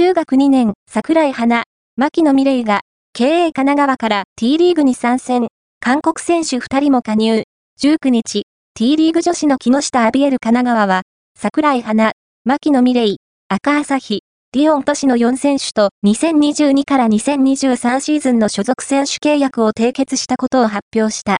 中学2年、桜井花、牧野美玲が、経営神奈川から T リーグに参戦。韓国選手2人も加入。19日、T リーグ女子の木下アビエル神奈川は、桜井花、牧野美玲、赤朝日、リオン都市の4選手と2022から2023シーズンの所属選手契約を締結したことを発表した。